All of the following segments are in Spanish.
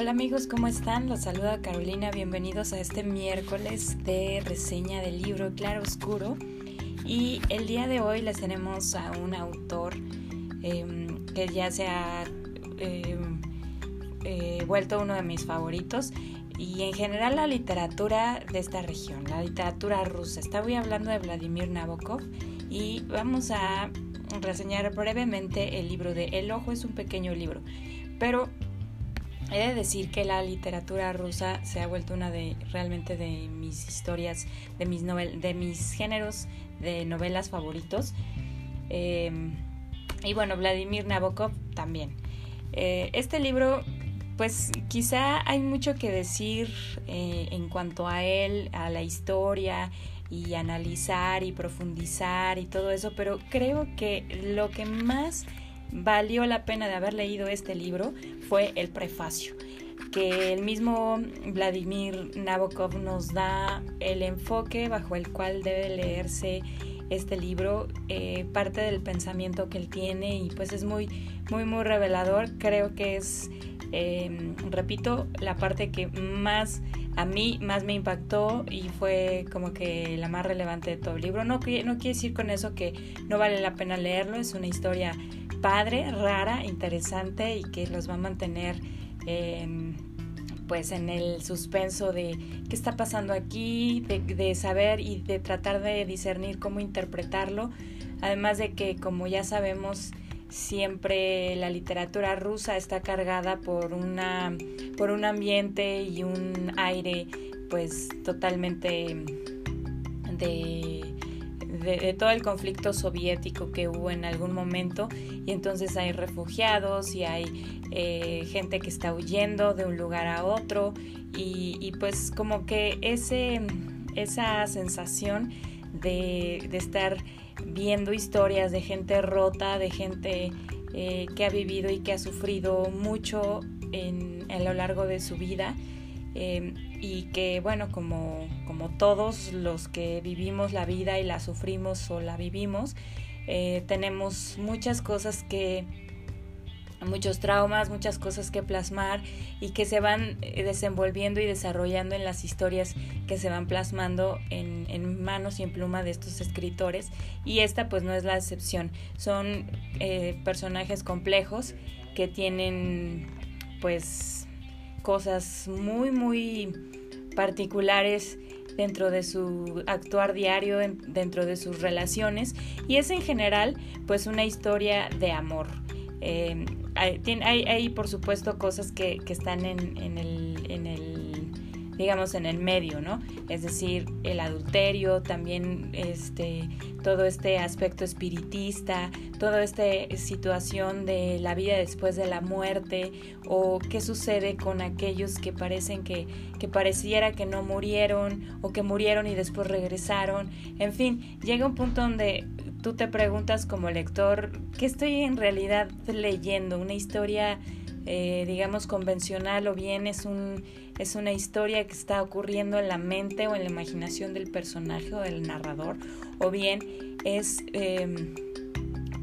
Hola amigos, ¿cómo están? Los saluda Carolina, bienvenidos a este miércoles de reseña del libro Claro Oscuro. Y el día de hoy les tenemos a un autor em, que ya se ha em, eh, vuelto uno de mis favoritos y en general la literatura de esta región, la literatura rusa. Estaba hablando de Vladimir Nabokov y vamos a reseñar brevemente el libro de El Ojo, es un pequeño libro, pero He de decir que la literatura rusa se ha vuelto una de realmente de mis historias, de mis, novel, de mis géneros de novelas favoritos. Em, y bueno, Vladimir Nabokov también. Eh, este libro, pues quizá hay mucho que decir eh, en cuanto a él, a la historia y analizar y profundizar y todo eso, pero creo que lo que más valió la pena de haber leído este libro fue el prefacio, que el mismo Vladimir Nabokov nos da el enfoque bajo el cual debe leerse este libro, eh, parte del pensamiento que él tiene y pues es muy, muy, muy revelador. Creo que es, em, repito, la parte que más a mí más me impactó y fue como que la más relevante de todo el libro. No, no quiere decir con eso que no vale la pena leerlo, es una historia padre, rara, interesante y que los va a mantener pues en el suspenso de qué está pasando aquí, de, saber y de tratar de discernir cómo interpretarlo. Además de que, como ya sabemos, siempre la literatura rusa está cargada por una por un ambiente y un aire pues totalmente de de, todo el conflicto soviético que hubo en algún momento y entonces hay refugiados y hay eh, gente que está huyendo de un lugar a otro y, pues como que ese, esa sensación de, estar viendo historias de gente rota, de gente eh, que ha vivido y que ha sufrido mucho en, a lo largo de su vida Em, y que bueno, como, como todos los que vivimos la vida y la sufrimos o la vivimos, eh, tenemos muchas cosas que, muchos traumas, muchas cosas que plasmar y que se van eh, desenvolviendo y desarrollando en las historias que se van plasmando en, en manos y en pluma de estos escritores. Y esta pues no es la excepción, son eh, personajes complejos que tienen pues cosas muy, muy particulares dentro de su actuar diario, dentro de sus relaciones y es en general pues una historia de amor. Eh, hay, por supuesto cosas que, que están en, en el digamos, en el medio, ¿no? Es decir, el adulterio, también este, todo este aspecto espiritista, toda esta situación de la vida después de la muerte o qué sucede con aquellos que parecen que, que pareciera que no murieron o que murieron y después regresaron. En fin, llega un punto donde tú te preguntas como lector, ¿qué estoy en realidad leyendo? ¿Una historia eh, digamos, convencional o bien es, un, es una historia que está ocurriendo en la mente o en la imaginación del personaje o del narrador, o bien es em,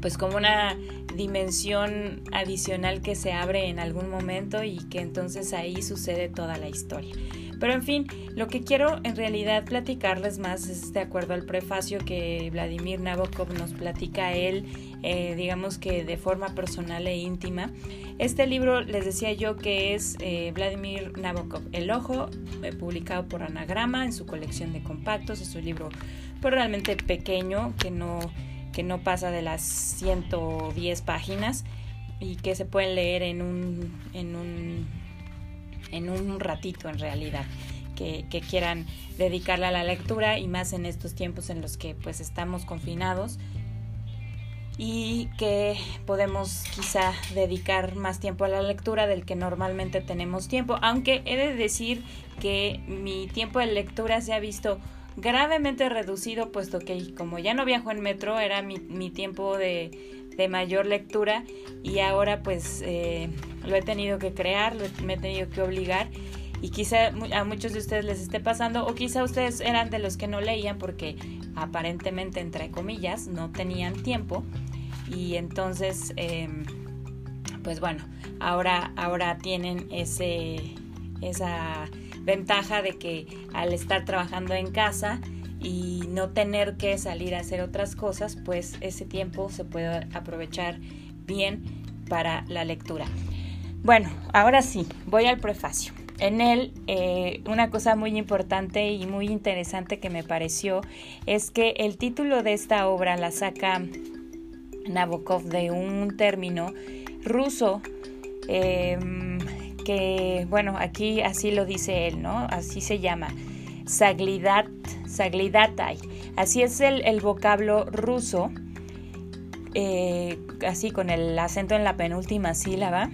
pues como una dimensión adicional que se abre en algún momento y que entonces ahí sucede toda la historia. Pero en fin, lo que quiero en realidad platicarles más es de acuerdo al prefacio que Vladimir Nabokov nos platica él, eh, digamos que de forma personal e íntima. Este libro les decía yo que es eh, Vladimir Nabokov, El Ojo, eh, publicado por Anagrama en su colección de compactos. Es un libro pues, realmente pequeño que no, que no pasa de las 110 páginas y que se pueden leer en un, en un en un ratito en realidad. Que, quieran dedicarle a la lectura y más en estos tiempos en los que pues estamos confinados y que podemos quizá dedicar más tiempo a la lectura del que normalmente tenemos tiempo, aunque he de decir que mi tiempo de lectura se ha visto gravemente reducido, puesto que como ya no viajo en metro, era mi, mi tiempo de, de mayor lectura. Y ahora pues eh, lo he tenido que crear, me he tenido que obligar. Y quizá a muchos de ustedes les esté pasando o quizá ustedes eran de los que no leían porque aparentemente entre comillas no tenían tiempo y entonces em, pues bueno, ahora, ahora tienen ese, esa ventaja de que al estar trabajando en casa y no tener que salir a hacer otras cosas, pues ese tiempo se puede aprovechar bien para la lectura. Bueno, ahora sí, voy al prefacio. En él, eh, una cosa muy importante y muy interesante que me pareció es que el título de esta obra la saca Nabokov de un término ruso em, que, bueno, aquí así lo dice él, ¿no? Así se llama, Saglidat, Saglidatai. Así es el, vocablo ruso, eh, así con el acento en la penúltima sílaba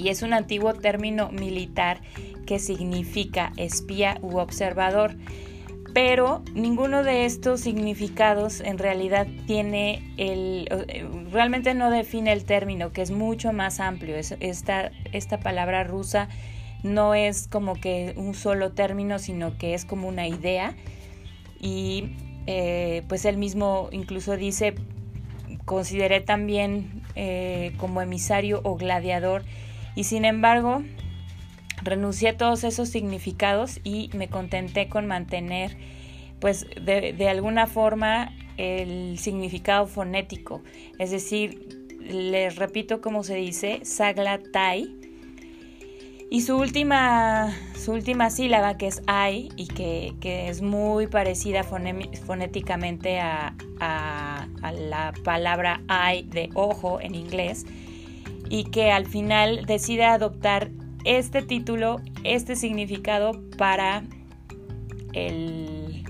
y es un antiguo término militar que significa espía u observador. Pero ninguno de estos significados en realidad tiene el, eh, realmente no define el término, que es mucho más amplio. Esta, esta palabra rusa no es como que un solo término, sino que es como una idea. Y eh, pues él mismo incluso dice, consideré también eh, como emisario o gladiador y sin embargo, renuncié a todos esos significados y me contenté con mantener, pues, de, alguna forma el significado fonético. Es decir, les repito cómo se dice, Sagla Tai. Y su última, su última sílaba, que es ai, y que, es muy parecida fonéticamente a, a, la palabra eye de ojo en inglés, y que al final decide adoptar este título, este significado para el,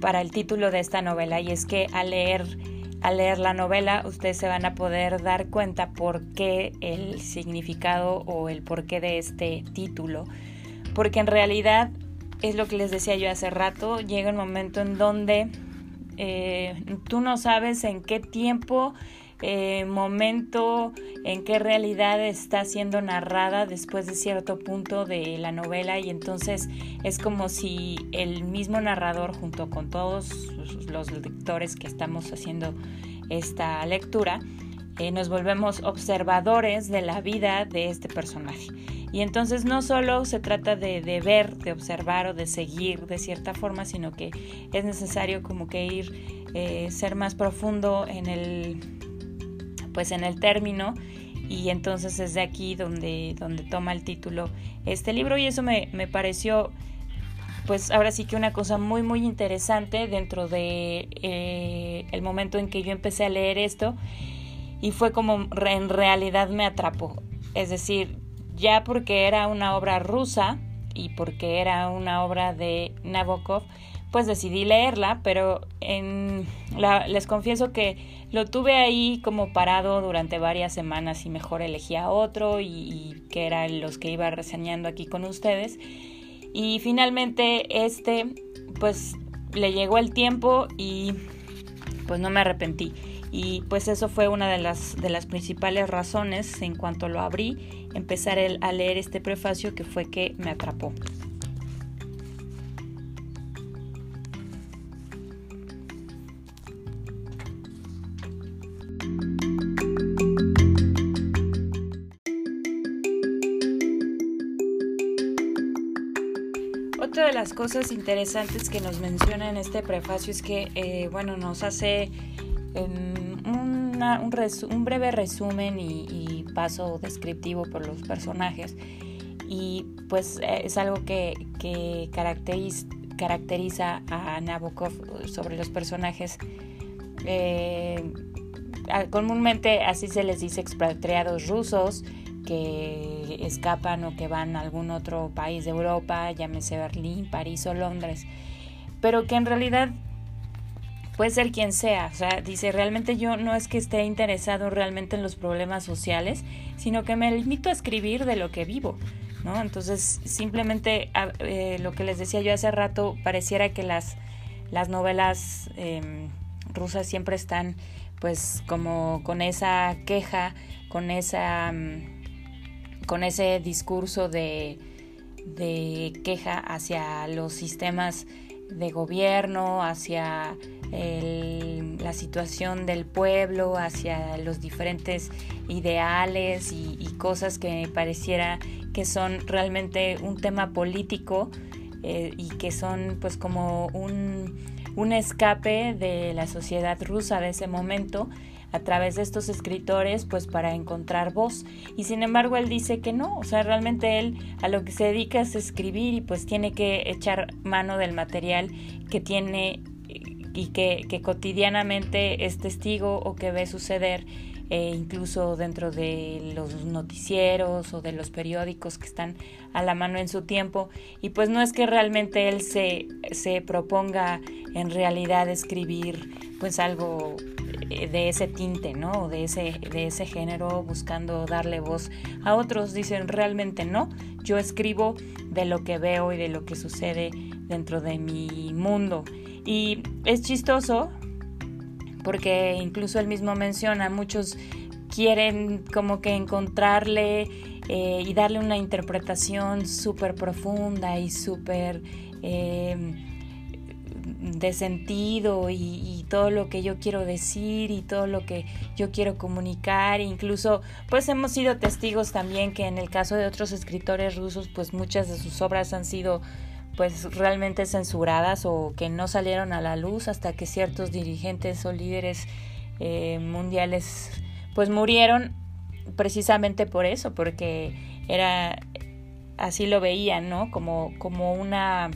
para el título de esta novela. Y es que al leer, al leer la novela ustedes se van a poder dar cuenta por qué el significado o el porqué de este título. Porque en realidad es lo que les decía yo hace rato, llega un momento en donde eh, tú no sabes en qué tiempo eh, momento, en qué realidad está siendo narrada después de cierto punto de la novela y entonces es como si el mismo narrador junto con todos los lectores que estamos haciendo esta lectura, eh, nos volvemos observadores de la vida de este personaje. Y entonces no solo se trata de, ver, de observar o de seguir de cierta forma, sino que es necesario como que ir, eh, ser más profundo en el pues en el término y entonces es de aquí donde, donde toma el título este libro y eso me, pareció pues ahora sí que una cosa muy muy interesante dentro de eh, el momento en que yo empecé a leer esto y fue como en realidad me atrapó. Es decir ya porque era una obra rusa y porque era una obra de Nabokov pues decidí leerla, pero en les confieso que lo tuve ahí como parado durante varias semanas y mejor elegía otro y, que eran los que iba reseñando aquí con ustedes. Y finalmente este, pues le llegó el tiempo y pues no me arrepentí. Y pues eso fue una de las, de las principales razones en cuanto lo abrí, empezar a leer este prefacio que fue que me atrapó. Las cosas interesantes que nos menciona en este prefacio es que, eh, bueno, nos hace un, breve resumen y, paso descriptivo por los personajes. Y pues eh, es algo que, caracteriza, a Nabokov sobre los personajes. Eh, comúnmente así se les dice expatriados rusos, que escapan o que van a algún otro país de Europa, llámese Berlín, París o Londres, pero que en realidad puede ser quien sea, o sea, dice, realmente yo no es que esté interesado realmente en los problemas sociales, sino que me limito a escribir de lo que vivo, ¿no? Entonces, simplemente eh, lo que les decía yo hace rato, pareciera que las, las novelas em, rusas siempre están pues como con esa queja, con esa... Mm, con ese discurso de, queja hacia los sistemas de gobierno, hacia la situación del pueblo, hacia los diferentes ideales y, cosas que pareciera que son realmente un tema político eh, y que son pues como un, un escape de la sociedad rusa de ese momento a través de estos escritores pues para encontrar voz y sin embargo él dice que no, o sea, realmente él a lo que se dedica es escribir y pues tiene que echar mano del material que tiene y que, cotidianamente es testigo o que ve suceder eh, incluso dentro de los noticieros o de los periódicos que están a la mano en su tiempo. Y pues no es que realmente él se, se proponga en realidad escribir pues algo de ese tinte, ¿no? De ese, de ese género, buscando darle voz a otros. Dicen, realmente no, yo escribo de lo que veo y de lo que sucede dentro de mi mundo. Y es chistoso porque incluso él mismo menciona, muchos quieren como que encontrarle eh, y darle una interpretación súper profunda y súper em, de sentido y, todo lo que yo quiero decir y todo lo que yo quiero comunicar. Incluso pues hemos sido testigos también que en el caso de otros escritores rusos pues muchas de sus obras han sido pues realmente censuradas o que no salieron a la luz hasta que ciertos dirigentes o líderes eh, mundiales pues murieron precisamente por eso, porque era así lo veían, ¿no? Como, como una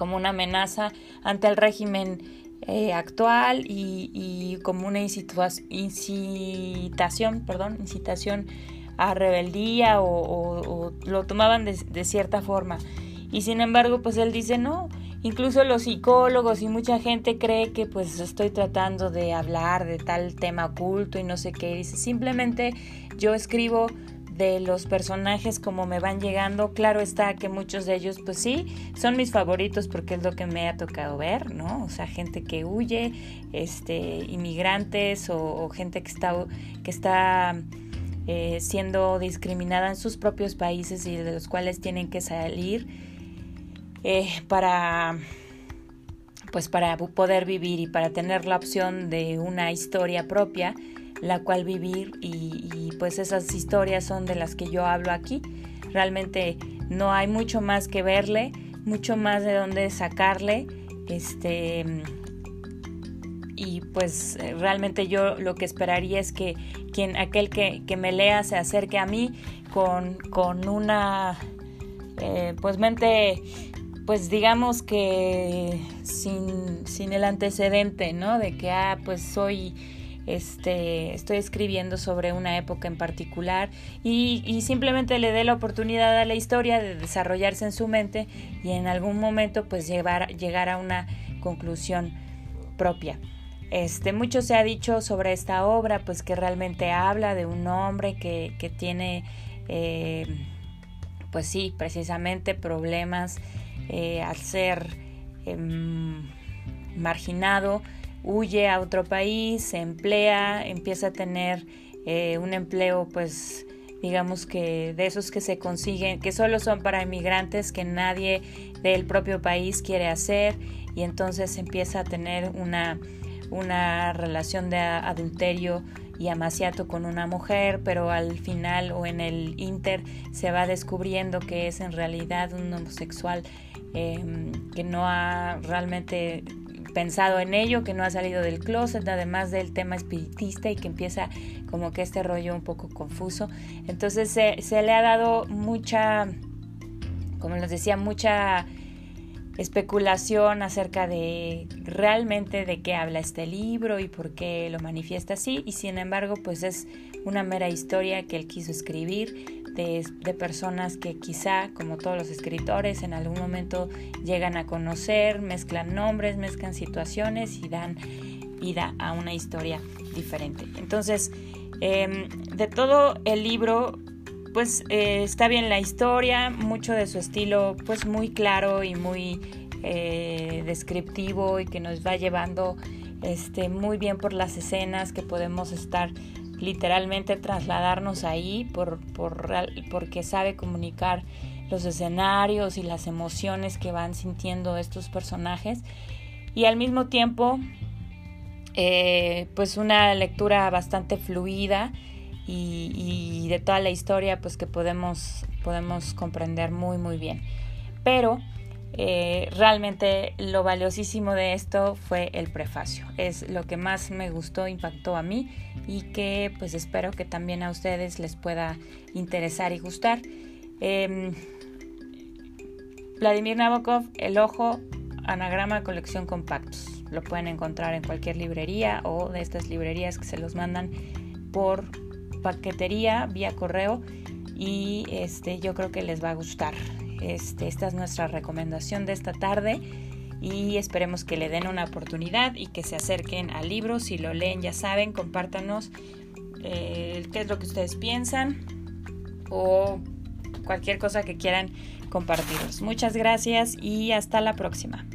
como una amenaza ante el régimen eh, actual y, como una incitación, perdón, incitación a rebeldía o, lo tomaban de cierta forma. Y sin embargo, pues él dice, no, incluso los psicólogos y mucha gente cree que pues estoy tratando de hablar de tal tema oculto y no sé qué. Dice, simplemente yo escribo de los personajes como me van llegando. Claro está que muchos de ellos, pues sí, son mis favoritos porque es lo que me ha tocado ver, ¿no? O sea, gente que huye, este, inmigrantes o, gente que está, que está eh, siendo discriminada en sus propios países y de los cuales tienen que salir eh, para pues para poder vivir y para tener la opción de una historia propia la cual vivir y, pues esas historias son de las que yo hablo aquí. Realmente no hay mucho más que verle mucho más de dónde sacarle este y pues realmente yo lo que esperaría es que quien aquel que, que me lea se acerque a mí con, con una eh, pues mente pues digamos que sin, el antecedente, ¿no? De que, ah, pues soy, este, estoy escribiendo sobre una época en particular y, simplemente le dé la oportunidad a la historia de desarrollarse en su mente y en algún momento pues llevar, llegar a una conclusión propia. Este, mucho se ha dicho sobre esta obra, pues que realmente habla de un hombre que, que tiene, eh, pues sí, precisamente problemas eh, al ser em, marginado, huye a otro país, se emplea, empieza a tener eh, un empleo pues digamos que de esos que se consiguen, que solo son para inmigrantes, que nadie del propio país quiere hacer y entonces empieza a tener una, una relación de adulterio y amaciato con una mujer, pero al final o en el inter se va descubriendo que es en realidad un homosexual Em, que no ha realmente pensado en ello, que no ha salido del closet, además del tema espiritista y que empieza como que este rollo un poco confuso. Entonces se, se le ha dado mucha, como les decía, mucha especulación acerca de realmente de qué habla este libro y por qué lo manifiesta así y sin embargo pues es una mera historia que él quiso escribir de, personas que quizá, como todos los escritores, en algún momento llegan a conocer, mezclan nombres, mezclan situaciones y dan vida a una historia diferente. Entonces, em, de todo el libro, pues eh, está bien la historia, mucho de su estilo, pues muy claro y muy eh, descriptivo y que nos va llevando este, muy bien por las escenas que podemos estar literalmente trasladarnos ahí por, por, porque sabe comunicar los escenarios y las emociones que van sintiendo estos personajes. Y al mismo tiempo eh, pues una lectura bastante fluida y, de toda la historia pues que podemos, podemos comprender muy muy bien. Pero eh, realmente lo valiosísimo de esto fue el prefacio. Es lo que más me gustó, impactó a mí y que pues espero que también a ustedes les pueda interesar y gustar. Em, Vladimir Nabokov, El Ojo, Anagrama Colección Compactos. Lo pueden encontrar en cualquier librería o de estas librerías que se los mandan por paquetería vía correo y este yo creo que les va a gustar. Este, esta es nuestra recomendación de esta tarde y esperemos que le den una oportunidad y que se acerquen al libro. Si lo leen, ya saben, compártanos eh, qué es lo que ustedes piensan o cualquier cosa que quieran compartirnos. Muchas gracias y hasta la próxima.